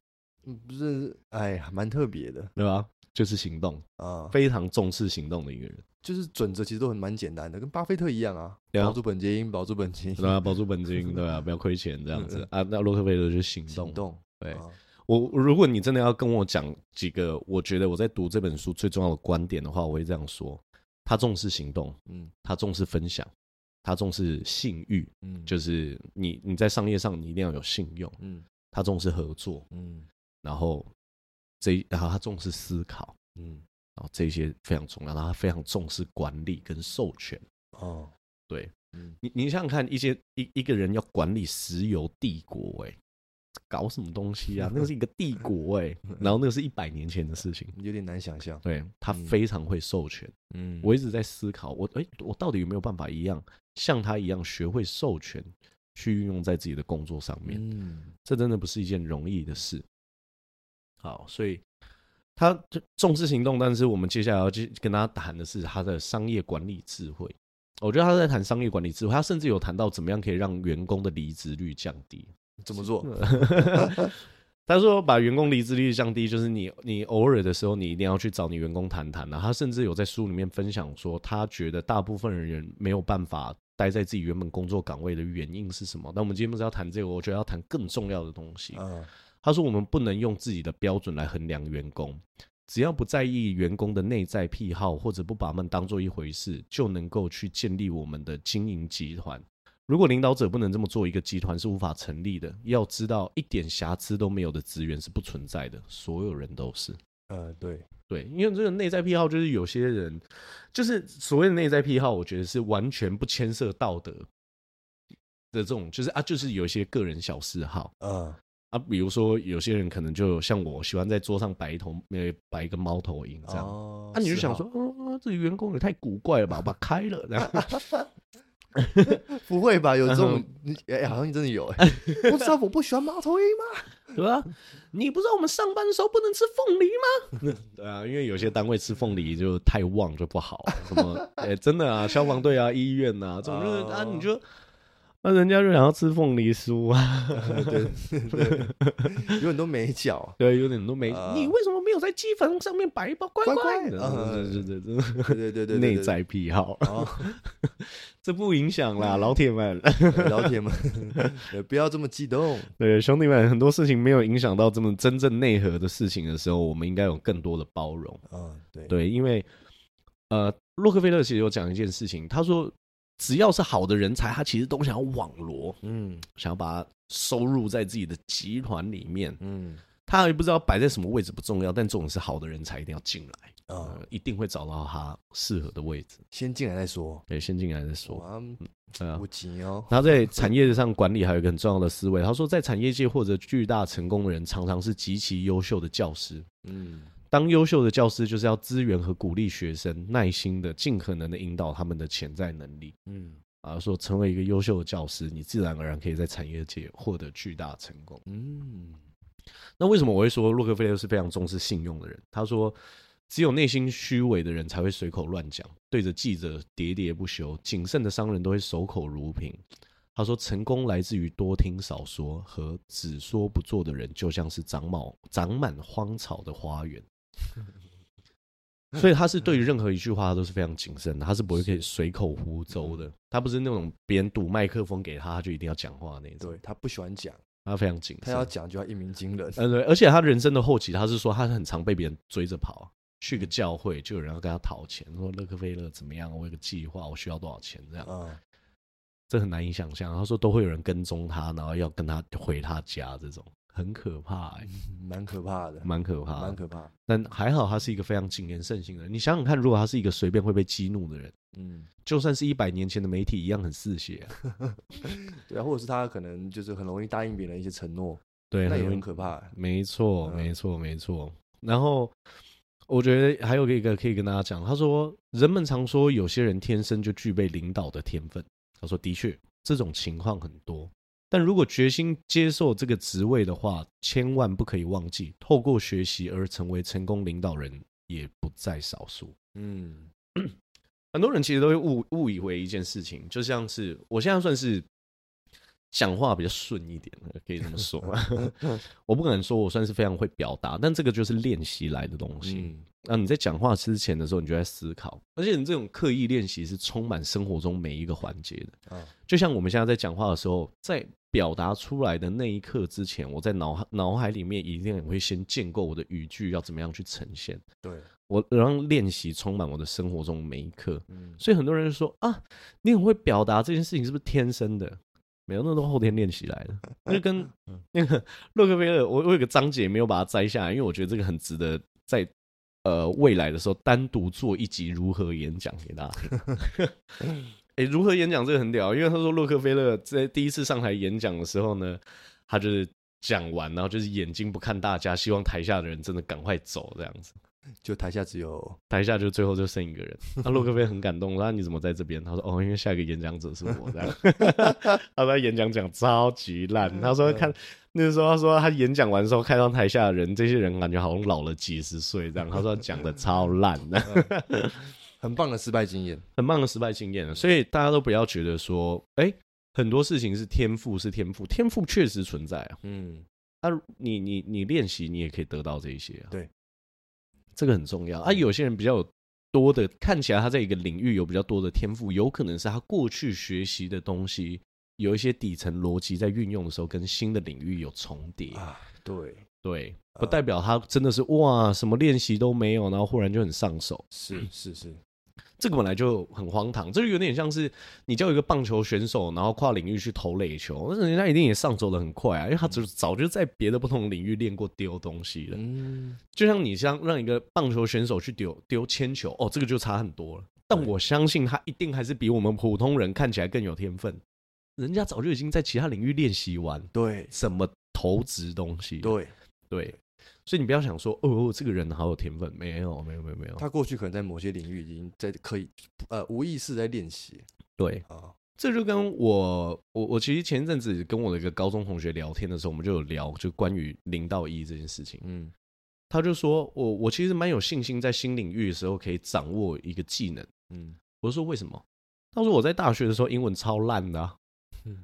Speaker 2: 不是，哎呀，蛮特别的，
Speaker 1: 对吧？就是行动啊，非常重视行动的一个人。
Speaker 2: 就是准则其实都很蛮简单的，跟巴菲特一样啊，保住本金，保住本金，
Speaker 1: 对啊，保住本金，对啊，不要亏钱这样子。啊。那洛克菲勒就是行动，
Speaker 2: 行动。
Speaker 1: 对。我，如果你真的要跟我讲几个，我觉得我在读这本书最重要的观点的话，我会这样说：他重视行动，嗯，他重视分享，他重视信誉，嗯，就是你你在商业上你一定要有信用，嗯，他重视合作，嗯。然后这，然后他重视思考，嗯，然后这些非常重要。然后他非常重视管理跟授权。哦，对，嗯，你你想想看，一些一一个人要管理石油帝国，哎，搞什么东西啊？那个是一个帝国，哎，然后那个是一百年前的事情，
Speaker 2: 有点难想象。
Speaker 1: 对，他非常会授权，嗯，我一直在思考，我哎，我到底有没有办法一样像他一样学会授权，去运用在自己的工作上面？嗯，这真的不是一件容易的事。好，所以他就重视行动，但是我们接下来要去跟他谈的是他的商业管理智慧。我觉得他在谈商业管理智慧，他甚至有谈到怎么样可以让员工的离职率降低。
Speaker 2: 怎么做？
Speaker 1: 他说把员工离职率降低，就是你你偶尔的时候，你一定要去找你员工谈谈啊。他甚至有在书里面分享说，他觉得大部分人没有办法待在自己原本工作岗位的原因是什么？那我们今天不是要谈这个，我觉得要谈更重要的东西。嗯，他说我们不能用自己的标准来衡量员工。只要不在意员工的内在癖好，或者不把他们当做一回事，就能够去建立我们的经营集团。如果领导者不能这么做，一个集团是无法成立的。要知道，一点瑕疵都没有的职员是不存在的，所有人都是。
Speaker 2: 呃，对
Speaker 1: 对，因为这个内在癖好，就是有些人，就是所谓的内在癖好，我觉得是完全不牵涉道德的这种，就是啊，就是有一些个人小嗜好，嗯。啊，比如说有些人可能就像我喜欢在桌上摆一头，呃，摆一个猫头鹰这样。哦，啊，你就想说，哦，这个员工也太古怪了吧，把它开了这样。
Speaker 2: 不会吧？有这种？哎、欸，好像真的有哎。不知道我不喜欢猫头鹰吗？
Speaker 1: 对吧？你不知道我们上班的时候不能吃凤梨吗？对啊，因为有些单位吃凤梨就太旺就不好。什么？哎、欸，真的啊，消防队啊，医院呐、啊，这种就是啊，你就。那人家就想要吃凤梨酥啊
Speaker 2: 对对，有很多美角，
Speaker 1: 对，有点多美。你为什么没有在鸡坟上面摆一包乖乖？对对对对对对，内在癖好，这不影响啦，老铁们，
Speaker 2: 老铁们，不要这么激动。
Speaker 1: 对，兄弟们，很多事情没有影响到这么真正内核的事情的时候，我们应该有更多的包容。嗯，对对，因为呃，洛克菲勒其实有讲一件事情，他说。只要是好的人才，他其实都想要网罗，嗯，想要把它收入在自己的集团里面，嗯，他也不知道摆在什么位置不重要，但这种是好的人才一定要进来，呃、嗯，一定会找到他适合的位置，
Speaker 2: 先进来再说，
Speaker 1: 对，先进来再说，嗯，对啊，
Speaker 2: 不急哦。
Speaker 1: 他在产业上管理还有一个很重要的思维，他说，在产业界获得巨大成功的人，常常是极其优秀的教师，嗯。当优秀的教师就是要资源和鼓励学生，耐心的、尽可能的引导他们的潜在能力。嗯，啊，说成为一个优秀的教师，你自然而然可以在产业界获得巨大成功。嗯，那为什么我会说洛克菲勒是非常重视信用的人？他说，只有内心虚伪的人才会随口乱讲，对着记者喋喋不休；谨慎的商人都会守口如瓶。他说，成功来自于多听少说，和只说不做的人，就像是长满长满荒草的花园。所以他是对于任何一句话都是非常谨慎的，他是不会可以随口胡诌的。他不是那种别人堵麦克风给他，他就一定要讲话那种。
Speaker 2: 对，他不喜欢讲，
Speaker 1: 他非常谨慎。
Speaker 2: 他要讲就要一鸣惊人。
Speaker 1: 嗯，对。而且他人生的后期，他是说他很常被别人追着跑，去个教会就有人要跟他讨钱，说洛克菲勒怎么样，我有个计划，我需要多少钱这样。嗯，这很难以想象。他说都会有人跟踪他，然后要跟他回他家这种。很可怕，欸，
Speaker 2: 蛮可怕的，
Speaker 1: 蛮可怕，
Speaker 2: 蛮可怕。
Speaker 1: 但还好，他是一个非常谨言慎行的人。你想想看，如果他是一个随便会被激怒的人，嗯，就算是一百年前的媒体一样很嗜血，啊。
Speaker 2: 对啊，或者是他可能就是很容易答应别人一些承诺，
Speaker 1: 对，
Speaker 2: 那也很可怕，欸。
Speaker 1: 没错，没错，没错。然后我觉得还有一个可以跟大家讲，他说，人们常说有些人天生就具备领导的天分。他说，的确，这种情况很多。但如果决心接受这个职位的话，千万不可以忘记，透过学习而成为成功领导人也不在少数。嗯，很多人其实都会误误以为一件事情，就像是我现在算是讲话比较顺一点，可以这么说。我不敢说我算是非常会表达，但这个就是练习来的东西。嗯那、啊、你在讲话之前的时候，你就在思考，而且你这种刻意练习是充满生活中每一个环节的。啊，就像我们现在在讲话的时候，在表达出来的那一刻之前，我在脑脑海里面一定也会先建构我的语句要怎么样去呈现。对，我让练习充满我的生活中每一刻。嗯，所以很多人就说啊，你很会表达这件事情是不是天生的？没有，那都后天练习来的。就跟那个洛克菲勒，我我有个章节没有把它摘下来，因为我觉得这个很值得在。呃，未来的时候单独做一集如何演讲给大家听。哎、欸，如何演讲这个很屌，因为他说洛克菲勒在第一次上台演讲的时候呢，他就是讲完，然后就是眼睛不看大家，希望台下的人真的赶快走这样子。
Speaker 2: 就台下只有
Speaker 1: 台下就最后就剩一个人。那洛克菲很感动，那你怎么在这边？他说哦，因为下一个演讲者是我这样。他说演讲讲超级烂，他说看。那个时候，他说他演讲完之后，看到台下的人，这些人感觉好像老了几十岁这样。他说讲的超烂的，
Speaker 2: 很棒的失败经验，
Speaker 1: 很棒的失败经验。所以大家都不要觉得说，哎，很多事情是天赋，是天赋，天赋确实存在啊。嗯，啊，你你你练习，你也可以得到这些啊。
Speaker 2: 对，
Speaker 1: 这个很重要啊。有些人比较有多的，看起来他在一个领域有比较多的天赋，有可能是他过去学习的东西有一些底层逻辑在运用的时候跟新的领域有重叠
Speaker 2: 啊。对
Speaker 1: 对，不代表他真的是哇，什么练习都没有，然后忽然就很上手。
Speaker 2: 是是是。
Speaker 1: 这个本来就很荒唐，这就有点像是你叫一个棒球选手，然后跨领域去投垒球，那人家一定也上手的很快啊，因为他早早就在别的不同领域练过丢东西了。嗯，就像你像让一个棒球选手去丢丢铅球，哦，这个就差很多了。但我相信他一定还是比我们普通人看起来更有天分，人家早就已经在其他领域练习完，
Speaker 2: 对，
Speaker 1: 什么投掷东西，
Speaker 2: 对
Speaker 1: 对。所以你不要想说哦，这个人好有天分，没有，没有，没有，没有。
Speaker 2: 他过去可能在某些领域已经在可以呃无意识在练习。
Speaker 1: 对啊，这就跟我我我其实前一阵子跟我的一个高中同学聊天的时候，我们就有聊就关于零到一这件事情。嗯，他就说我我其实蛮有信心在新领域的时候可以掌握一个技能。嗯，我说为什么？他说我在大学的时候英文超烂的啊。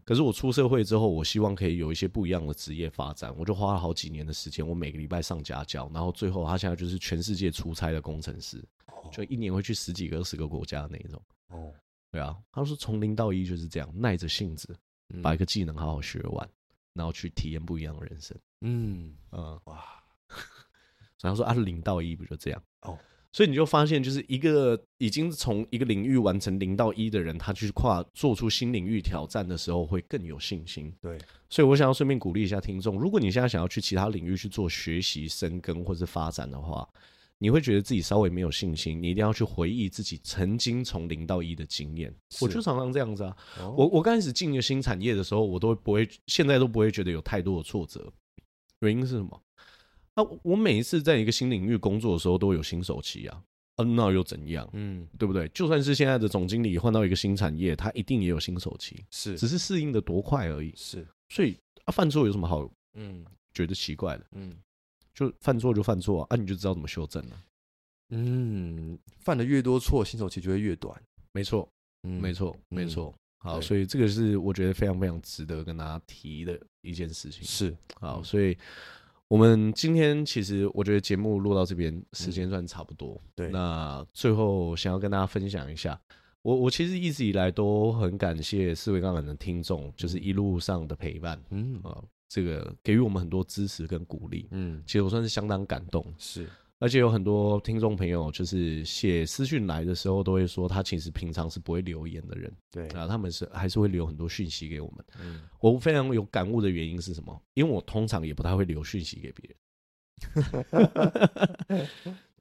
Speaker 1: 可是我出社会之后，我希望可以有一些不一样的职业发展，我就花了好几年的时间，我每个礼拜上家教，然后最后他现在就是全世界出差的工程师，就一年会去十几个、二十个国家的那种。哦，对啊，他说从零到一就是这样，耐着性子把一个技能好好学完，然后去体验不一样的人生。嗯嗯，哇，然后说啊，零到一不就这样？哦。所以你就发现，就是一个已经从一个领域完成零到一的人，他去跨做出新领域挑战的时候，会更有信心。
Speaker 2: 对，
Speaker 1: 所以我想要顺便鼓励一下听众，如果你现在想要去其他领域去做学习、深耕或是发展的话，你会觉得自己稍微没有信心，你一定要去回忆自己曾经从零到一的经验。我就常常这样子啊，哦、我我刚开始进一个新产业的时候，我都不会，现在都不会觉得有太多的挫折。原因是什么？我每一次在一个新领域工作的时候，都有新手期啊。嗯、啊，那又怎样？嗯，对不对？就算是现在的总经理换到一个新产业，他一定也有新手期，
Speaker 2: 是，
Speaker 1: 只是适应的多快而已。
Speaker 2: 是，
Speaker 1: 所以啊，犯错有什么好？嗯，觉得奇怪的？嗯，就犯错就犯错啊，啊，你就知道怎么修正了。
Speaker 2: 嗯，犯的越多错，新手期就会越短。
Speaker 1: 没错，嗯，没错，没错。好，所以这个是我觉得非常非常值得跟大家提的一件事情。
Speaker 2: 是，
Speaker 1: 好，所以。我们今天其实我觉得节目录到这边时间算差不多。
Speaker 2: 嗯、对，
Speaker 1: 那最后想要跟大家分享一下，我我其实一直以来都很感谢四维杠杆的听众，就是一路上的陪伴，嗯啊，这个给予我们很多支持跟鼓励，嗯，其实我算是相当感动。
Speaker 2: 是。
Speaker 1: 而且有很多听众朋友，就是写私讯来的时候，都会说他其实平常是不会留言的人。
Speaker 2: 对
Speaker 1: 啊，他们是还是会留很多讯息给我们。嗯，我非常有感悟的原因是什么？因为我通常也不太会留讯息给别人。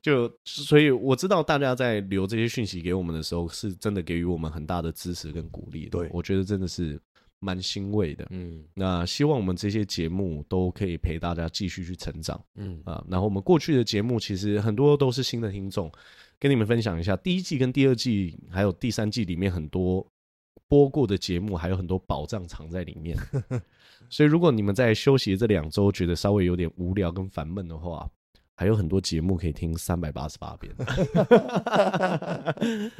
Speaker 1: 就所以我知道大家在留这些讯息给我们的时候，是真的给予我们很大的支持跟鼓励。
Speaker 2: 对，
Speaker 1: 我觉得真的是。蛮欣慰的，嗯，那希望我们这些节目都可以陪大家继续去成长，嗯。啊，然后我们过去的节目其实很多都是新的听众，跟你们分享一下第一季跟第二季还有第三季里面很多播过的节目，还有很多宝藏藏在里面，所以如果你们在休息的这两周觉得稍微有点无聊跟烦闷的话，还有很多节目可以听三百八十八遍，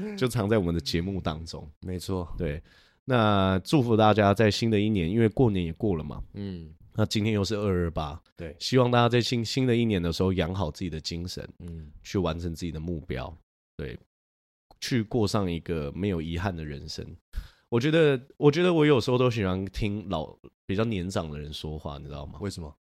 Speaker 1: 就藏在我们的节目当中，
Speaker 2: 没错，
Speaker 1: 对。那祝福大家在新的一年，因为过年也过了嘛，嗯，那今天又是二二八，
Speaker 2: 对，
Speaker 1: 希望大家在新新的一年的时候养好自己的精神，嗯，去完成自己的目标，对，去过上一个没有遗憾的人生。我觉得，我觉得我有时候都喜欢听老比较年长的人说话，你知道吗？
Speaker 2: 为什么？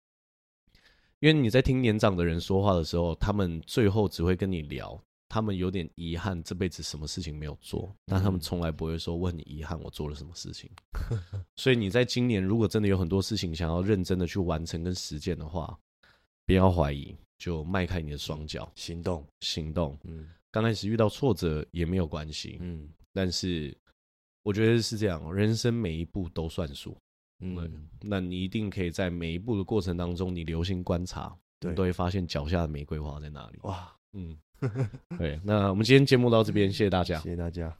Speaker 1: 因为你在听年长的人说话的时候，他们最后只会跟你聊。他们有点遗憾，这辈子什么事情没有做，但他们从来不会说我很遗憾，我做了什么事情。所以你在今年如果真的有很多事情想要认真的去完成跟实践的话，不要怀疑，就迈开你的双脚，
Speaker 2: 行动，
Speaker 1: 行动。嗯，刚开始遇到挫折也没有关系，嗯，但是我觉得是这样，人生每一步都算数，嗯，那你一定可以在每一步的过程当中，你留心观察，对，你都会发现脚下的玫瑰花在哪里。哇，嗯。对，那我们今天节目到这边，谢谢大家，
Speaker 2: 谢谢大家。